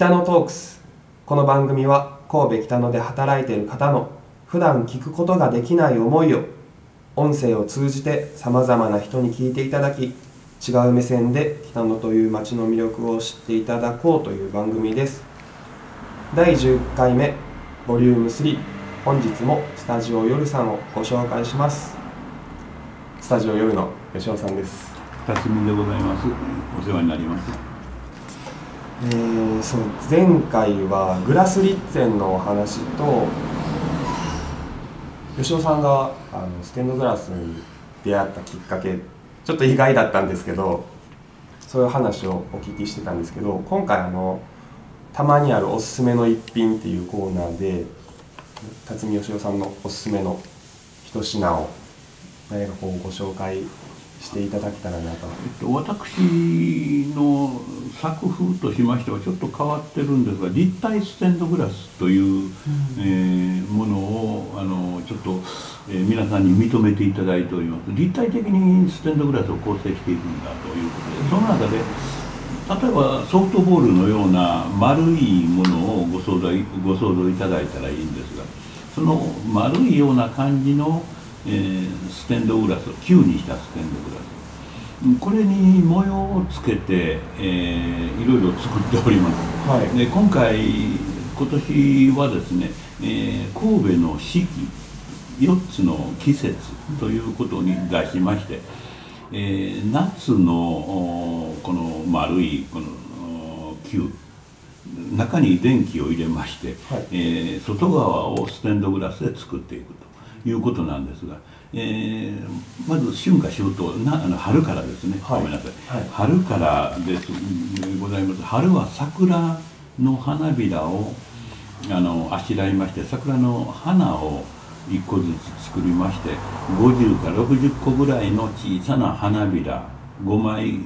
北野トークス。この番組は神戸北野で働いている方の普段聞くことができない思いを音声を通じてさまざまな人に聞いていただき違う目線で北野という街の魅力を知っていただこうという番組です。第10回目ボリューム3本日もスタジオ夜さんをご紹介します。スタジオ夜の吉尾さんです。辰巳でございます。お世話になります。えー、そう前回はグラスリッツェンのお話と吉尾さんがあのステンドグラスに出会ったきっかけちょっと意外だったんですけどそういう話をお聞きしてたんですけど今回あのたまにあるおすすめの一品っていうコーナーで辰巳義雄さんのおすすめの一品を何かこうご紹介していただけたらなと、えっと、私の作風としましてはちょっと変わってるんですが立体ステンドグラスという、うん、えー、ものをあのちょっと、えー、皆さんに認めていただいております。立体的にステンドグラスを構成していくんだということでその中で例えばソフトボールのような丸いものをご想像ご想像いただいたらいいんですがその丸いような感じのえー、ステンドグラス球にしたステンドグラス。これに模様をつけて、えー、いろいろ作っております、はい、で今回今年はですね、えー、神戸の四季4つの季節ということに出しまして、えー、夏のこの丸いこの球中に電気を入れまして、はい、えー、外側をステンドグラスで作っていくと。いうことなんですが、えー、まず春夏秋冬なあの春からですね、はい、ごめんなさい、はい、春からですございます。春は桜の花びらをあのあしらいまして桜の花を1個ずつ作りまして50か60個ぐらいの小さな花びら5枚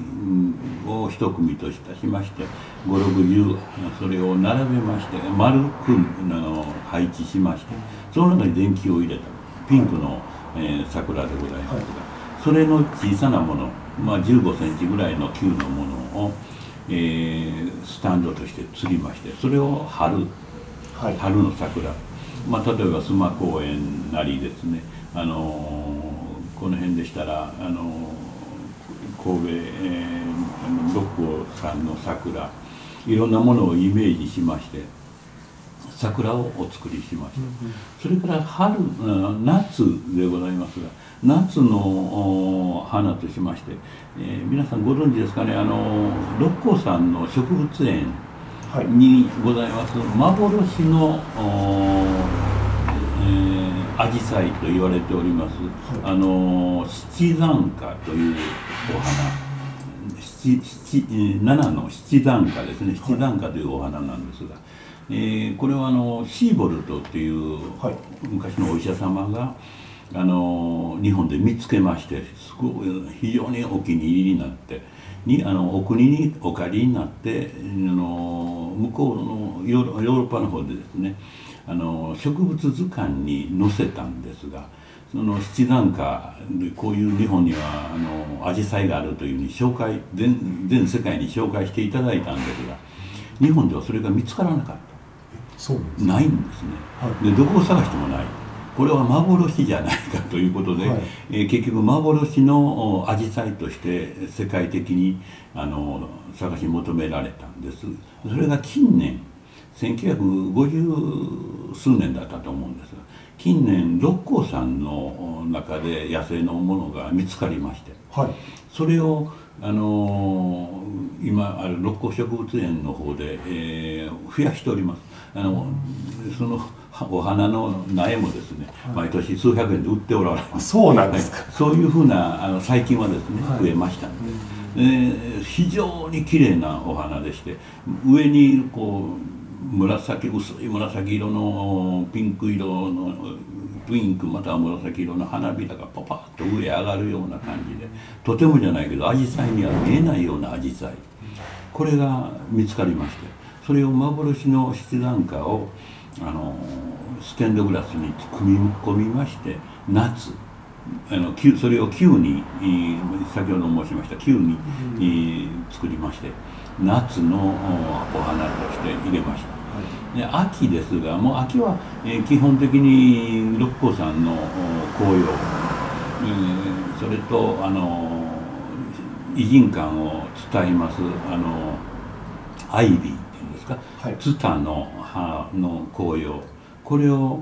を1組といたしまして560それを並べまして丸くあの配置しましてその中に電気を入れたピンクの、えー、桜でございますが、はい、それの小さなもの、まあ、1 5センチぐらいの球のものを、えー、スタンドとして釣りましてそれを春、はい、春の桜、まあ、例えば須磨公園なりですね、あのー、この辺でしたら、あのー、神戸、えー、六甲さんの桜。いろんなものをイメージしまして桜をお作りしました、それから春夏でございますが夏の花としまして、えー、皆さんご存知ですかねあの六甲山の植物園にございます幻のアジサイと言われております、はい、あの七残花というお花。七七七の七残花ですね。七残花というお花なんですが、えー、これはあのシーボルトっていう、昔のお医者様があの日本で見つけましてすごい非常にお気に入りになってにあのお国にお借りになってあの向こうのヨーロッパの方でですねあの植物図鑑に載せたんですがその七段花でこういう日本にはあの紫陽花があるというふうに紹介全全世界に紹介していただいたんですが日本ではそれが見つからなかった。そうないんですね、はい、でどこを探してもない。これは幻じゃないかということで、はい、えー、結局幻のアジサイとして世界的にあの探し求められたんです。それが近年1950数年だったと思うんです。が近年六甲山の中で野生のものが見つかりまして、はい、それをあのー、今ある六甲植物園の方で、えー、増やしております。あのそのお花の苗もですね、毎年数百円で売っておられます。そうなんですか、そういうふうなあの最近はですね、増えましたので、えー、非常に綺麗なお花でして上にこう紫薄い紫色のピンク色のピンクまたは紫色の花びらがパパッと上へ上がるような感じでとてもじゃないけどアジサイには見えないようなアジサイ。これが見つかりましてそれを幻の七段花をあのステンドグラスに組み込みまして夏あのそれを球に先ほど申しました球に、作りまして夏のお花として入れました。で秋ですがもう秋は、えー、基本的に六甲山の紅葉、えー、それとあの偉人感を伝えますあのアイビーっていうんですか、はい、ツタの葉の紅葉。これを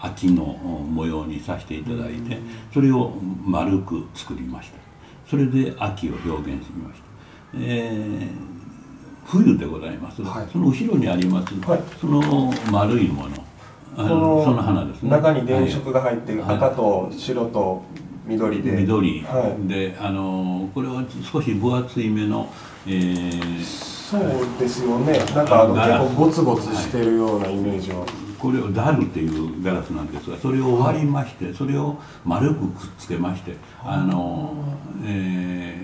秋の模様にさせていただいてそれを丸く作りました。それで秋を表現しました、えー、冬でございます、はい、その後ろにあります、はい、その丸いもの。そのその花ですね。中に電飾が入って、赤と白と緑で。緑、はい、であのこれは少し分厚い目の、えー、そうですよね。なんかあの結構ゴツゴツしてるようなイメージは、これをダルっていうガラスなんですがそれを割りまして、それを丸くくっつけましてあの、え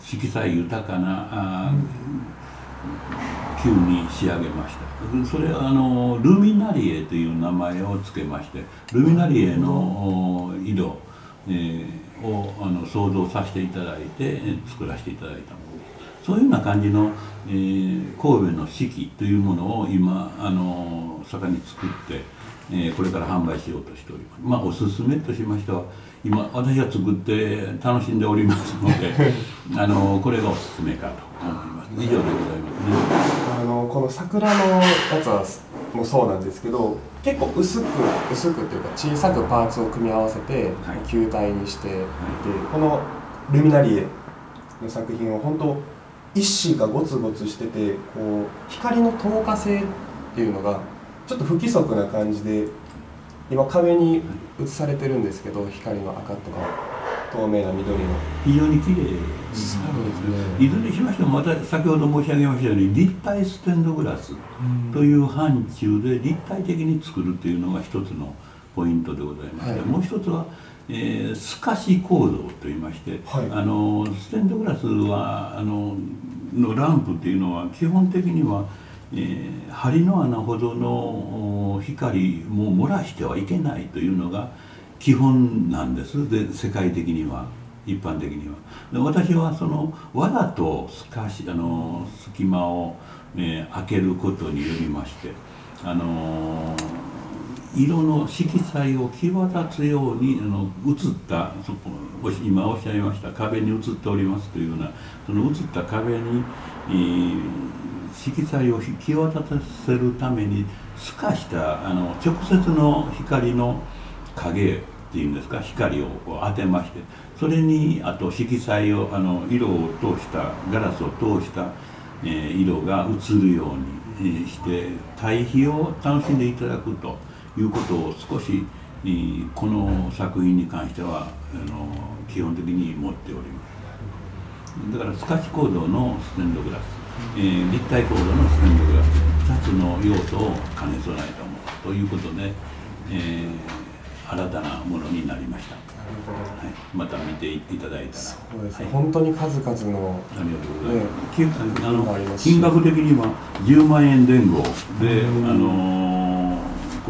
ー、色彩豊かなあ、球に仕上げました。それはあのルミナリエという名前を付けましてルミナリエの色、えー、をあの想像させていただいて作らせていただいたそういうような感じの、えー、神戸の四季というものを今あの盛んに作って、えー、これから販売しようとしております。まあおすすめとしましては今私が作って楽しんでおりますので あのこれがおすすめかと思います。以上でございますね。あのこの桜のやつはもそうなんですけど結構薄く薄くっていうか小さくパーツを組み合わせて球体にしてはい、このルミナリエの作品を本当一紙がゴツゴツしててこう光の透過性っていうのがちょっと不規則な感じで今壁に映されてるんですけど光の赤とか透明な緑の非常に綺麗ですねいずれにしましてもまた先ほど申し上げましたように立体ステンドグラスという範疇で立体的に作るというのが一つのポイントでございまして、はい、もう一つはえー、透かし構造といいまして、はい、あのステンドグラスはあののランプっていうのは基本的には、えー、針の穴ほどの光も漏らしてはいけないというのが基本なんですで世界的には一般的には。で私はそのわざと透かしあの隙間を、えー、開けることによりましてあのー色の色彩を際立つようにあの映ったそ今おっしゃいました壁に映っておりますというようなその映った壁に、えー、色彩を際立たせるために透かしたあの直接の光の影っていうんですか光を当てましてそれにあと色彩をあの色を通したガラスを通した、えー、色が映るようにして対比を楽しんでいただくと。いうことを少しこの作品に関してはあの基本的に持っております。だから透かし構造のステンドグラス、えー、立体構造のステンドグラス。2つの要素を兼ね備えたものということで、えー、新たなものになりました。はい、また見ていただいたら。そうですね、はい、本当に数々のありがとうございます、ね、金額的には10万円前後で、あのー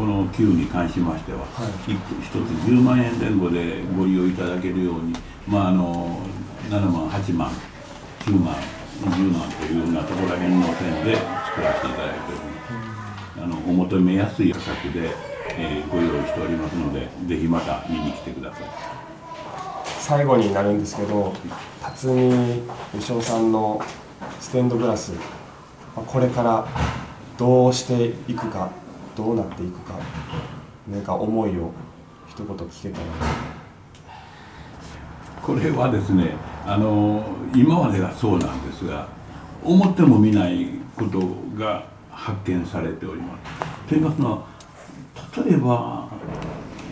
この給に関しましては、はい、1つ10万円前後でご利用いただけるように、まあ、あの7万8万9万20万というようなところら辺の線で作らせていただいております。あのお求めやすい価格で、えー、ご用意しておりますのでぜひまた見に来てください。最後になるんですけど辰巳武将さんのステンドグラスこれからどうしていくかどうなっていくか何か思いを一言聞けたらこれはですねあの今までがそうなんですが思ってもみないことが発見されております。と言いますのは例えば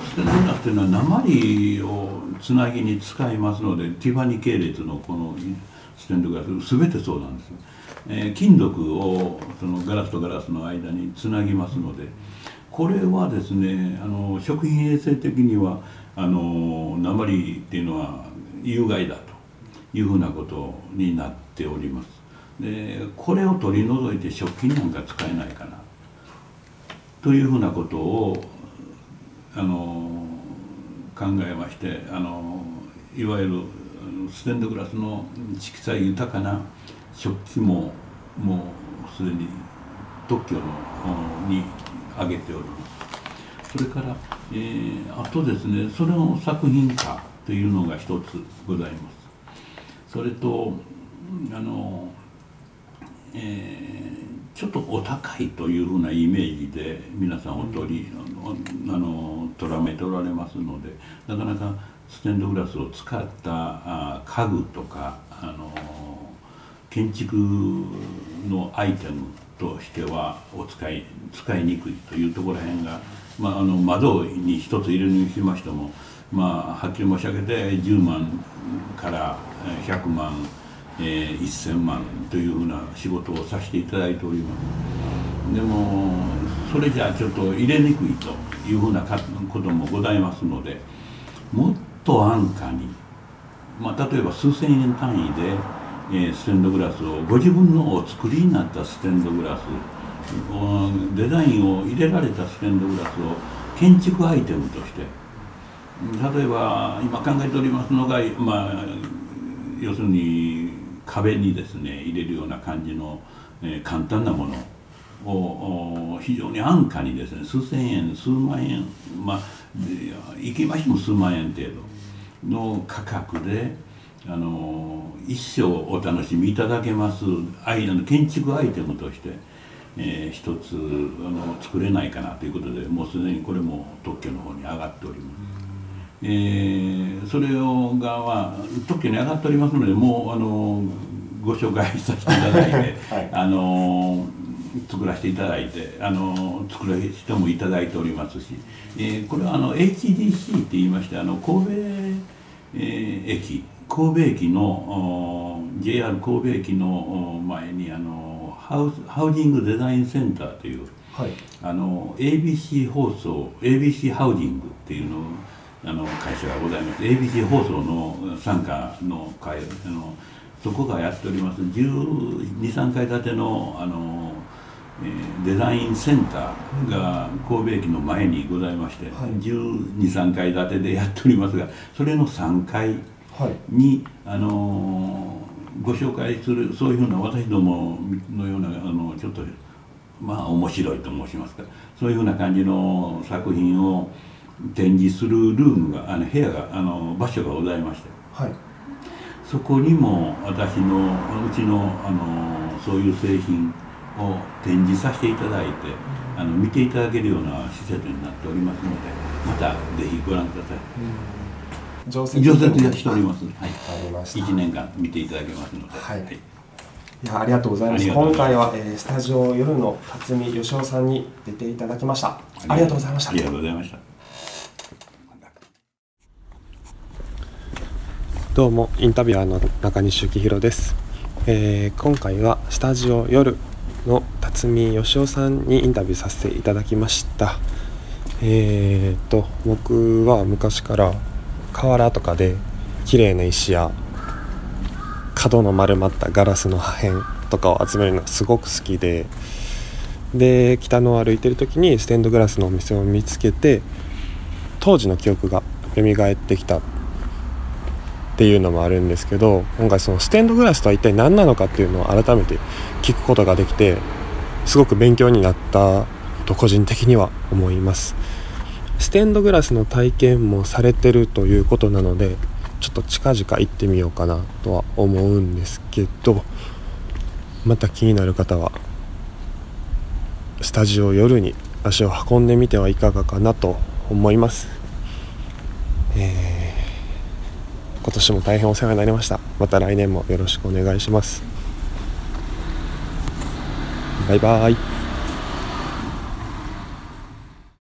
ステンドグラスというのは鉛をつなぎに使いますのでティファニ系列のこのステンドグラス全てそうなんです。え、金属をそのガラスとガラスの間につなぎますのでこれはですねあの食品衛生的にはあの鉛っていうのは有害だというふうなことになっております。でこれを取り除いて食品なんか使えないかなというふうなことをあの考えましてあのいわゆるステンドグラスの色彩豊かな食器ももうすでに特許のに挙げております。それから、えー、あとですねそれの作品化というのが一つございます。それとあの、えー、ちょっとお高いというふうなイメージで皆さんお取り、あのとらめておられますのでなかなかステンドグラスを使ったあ家具とかあの建築のアイテムとしてはお使い使いにくいというところらへんが、まあ、あの窓に一つ入れにしましても、まあ、はっきり申し上げて10万から100万、えー、1000万というふうな仕事をさせていただいております。でもそれじゃあちょっと入れにくいというふうなこともございますのでもっと安価に、まあ、例えば数千円単位で、えー、ステンドグラスをご自分のお作りになったステンドグラスデザインを入れられたステンドグラスを建築アイテムとして例えば今考えておりますのが、まあ、要するに壁にですね入れるような感じの、えー、簡単なものを非常に安価にですね数千円数万円まあ行きましても数万円程度の価格であの一生お楽しみいただけますアイの建築アイテムとして、えー、一つあの作れないかなということでもうすでにこれも特許の方に上がっております。えー、それをが、まあ、特許に上がっておりますのでもうあのご紹介させていただいて、はい、あの作らせていただいてあの作らせてもいただいておりますし、えー、これはあの HDC って言いましてあの神戸、えー、駅神戸駅の JR 神戸駅の前にあのハウハウジングデザインセンターという、はい、あの ABC 放送 ABC ハウジングっていうのあの会社がございます。ABC 放送の傘下の会あのそこがやっております。123階建てのあのデザインセンターが神戸駅の前にございまして、はい、123階建てでやっておりますがそれの3階に、はい、あのご紹介するそういうふうな私どものようなあのちょっとまあ面白いと申しますか。そういうふうな感じの作品を展示するルームがあの部屋があの場所がございまして、はい、そこにも私のうちのあのそういう製品を展示させていただいて、あの見ていただけるような施設になっておりますのでまたぜひご覧ください。常設常設しております。はい。一年間見ていただけますので。はい。はい、いやありがとうございます。今回は、えー、スタジオ夜の辰巳義雄さんに出ていただきました。ありがとうございました。ありがとうございました。どうもインタビュアーの中西幸宏です、えー、今回はスタジオ夜の辰巳義雄さんにインタビューさせていただきましたえーと僕は昔から河原とかで綺麗な石や角の丸まったガラスの破片とかを集めるのがすごく好きでで北野を歩いてる時にステンドグラスのお店を見つけて当時の記憶が蘇ってきた。っていうのもあるんですけど今回そのステンドグラスとは一体何なのかっていうのを改めて聞くことができてすごく勉強になったと個人的には思います。ステンドグラスの体験もされてるということなのでちょっと近々行ってみようかなとは思うんですけどまた気になる方はスタジオ夜に足を運んでみてはいかがかなと思います、えー、今年も大変お世話になりました。また来年もよろしくお願いします。バイバーイ。